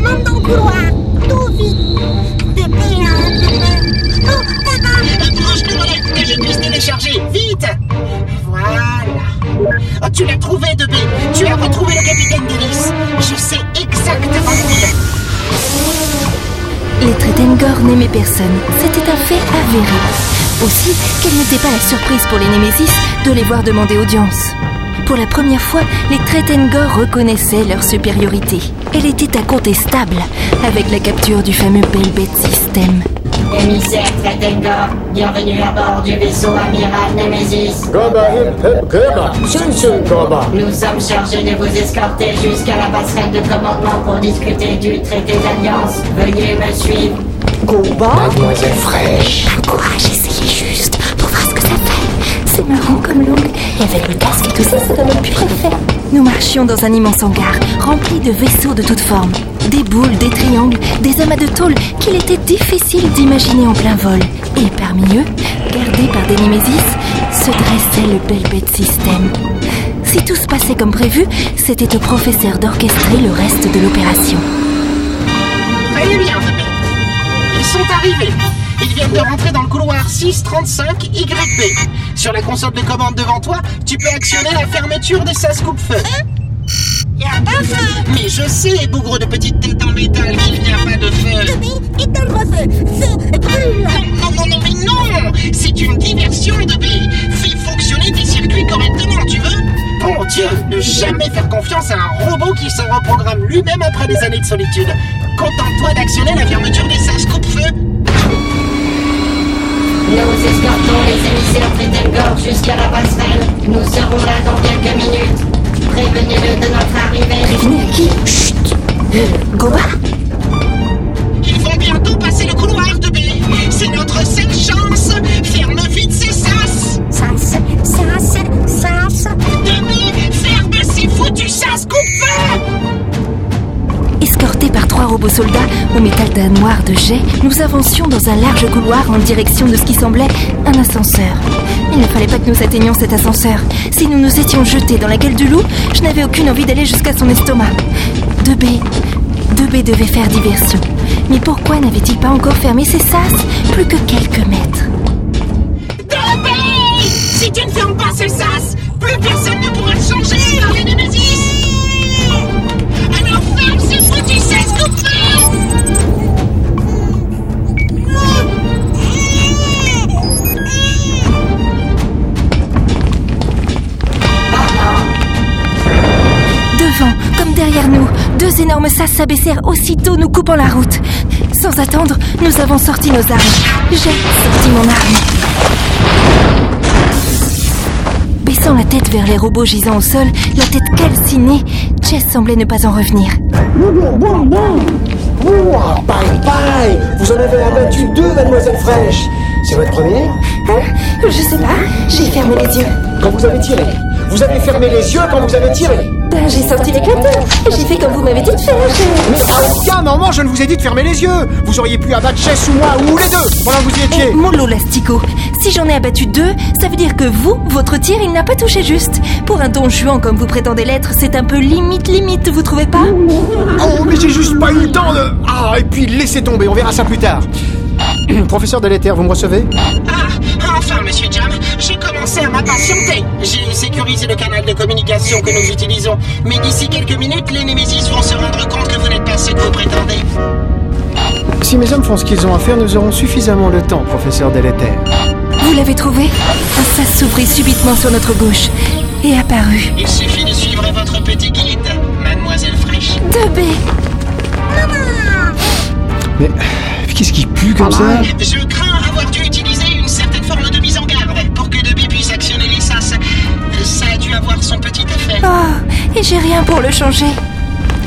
de commande dans le couloir. Tout vite. Bébé, hein, bébé. Oh, papa. Branche-le dans la que je puisse télécharger. Vite Voilà. Oh, tu l'as trouvé, Debé. Tu as retrouvé le capitaine Dennis. Je sais exactement où il est. Les Tretengor n'aimaient personne, c'était un fait avéré. Aussi, quelle n'était pas la surprise pour les Némésis de les voir demander audience. Pour la première fois, les Tretengor reconnaissaient leur supériorité. Elle était incontestable avec la capture du fameux Belbet System. Émissaire Tretengor, bienvenue à bord du vaisseau amiral Nemesis. Goba hip hip goba, sun sun goba. Nous sommes chargés de vous escorter jusqu'à la passerelle de commandement pour discuter du traité d'alliance. Veuillez me suivre. Mademoiselle fraîche. Courage, essayez juste pour voir ce que ça fait. C'est marrant comme langue. Et avec le casque et tout ça, doit même plus parfait. Nous marchions dans un immense hangar, rempli de vaisseaux de toutes formes. Des boules, des triangles, des amas de tôle qu'il était difficile d'imaginer en plein vol. Et parmi eux, gardé par des Némésis, se dressait le Belbet System. Si tout se passait comme prévu, c'était au professeur d'orchestrer le reste de l'opération. Ils sont arrivés. Ils viennent de rentrer dans le couloir 635 YB. Sur la console de commande devant toi, tu peux actionner la fermeture des sas coupe-feu. Y'a pas feu. Mais je sais, bougre de petite tête en métal, qu'il n'y a pas de feu. Bébé, éteins-moi feu. Feu, brûle. Non, non, non, mais non C'est une diversion, Debé Fais fonctionner tes circuits correctement, tu veux? Bon Dieu, ne jamais faire confiance à un robot qui se reprogramme lui-même après des années de solitude. Contente-toi d'actionner la fermeture des sas coupe-feu. Nous escortons les émissaires Tretengor jusqu'à la passerelle. Nous serons là dans quelques minutes. Prévenez-le de notre arrivée. Prévenir qui Chut Goba par robots soldats au métal d'un noir de jet, nous avancions dans un large couloir en direction de ce qui semblait un ascenseur. Il ne fallait pas que nous atteignions cet ascenseur. Si nous nous étions jetés dans la gueule du loup, je n'avais aucune envie d'aller jusqu'à son estomac. 2B. 2B devait faire diversion. Mais pourquoi n'avait-il pas encore fermé ses sas Plus que quelques mètres? Debé Si tu ne fermes pas ces sas, plus personne deux énormes sas s'abaissèrent aussitôt nous coupant la route. Sans attendre, nous avons sorti nos armes. J'ai sorti mon arme. Baissant la tête vers les robots gisant au sol, la tête calcinée, Jess semblait ne pas en revenir. Ouah, bye bye Vous en avez abattu deux, mademoiselle fraîche. C'est votre premier Hein? Je sais pas, j'ai fermé les yeux. Quand vous avez tiré. Vous avez fermé les yeux quand vous avez tiré. Ben, j'ai sorti l'éclateur. J'ai fait comme vous m'avez dit de faire. je- Mais à aucun moment je ne vous ai dit de fermer les yeux Vous auriez pu abattre Chess ou moi, ou les deux, pendant que vous y étiez mollo l'astico. Si j'en ai abattu deux, ça veut dire que vous, votre tir, il n'a pas touché juste. Pour un don juan comme vous prétendez l'être, c'est un peu limite limite, vous trouvez pas? Oh, mais j'ai juste pas eu le temps de... Ah, et puis laissez tomber, on verra ça plus tard. Professeur Deléter, vous me recevez? Ah, enfin, monsieur Jam, j'ai commencé à m'impatienter. J'ai sécurisé le canal de communication que nous utilisons. Mais d'ici quelques minutes, les Némésis vont se rendre compte que vous n'êtes pas ce que vous prétendez. Si mes hommes font ce qu'ils ont à faire, nous aurons suffisamment le temps, professeur Deléter. Vous l'avez trouvé? Un sas s'ouvrit subitement sur notre gauche et apparut. Il suffit de suivre votre petit guide, mademoiselle Fraîche. 2B Mais qu'est-ce qui pue comme ça? Je crains Oh, et j'ai rien pour le changer.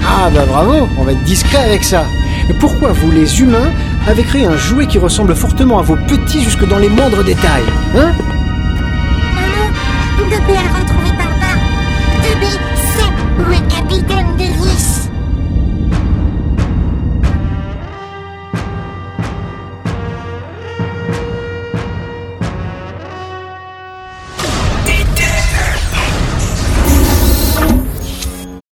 Ah bah bravo, on va être discret avec ça. Mais pourquoi vous, les humains, avez créé un jouet qui ressemble fortement à vos petits jusque dans les moindres détails Hein?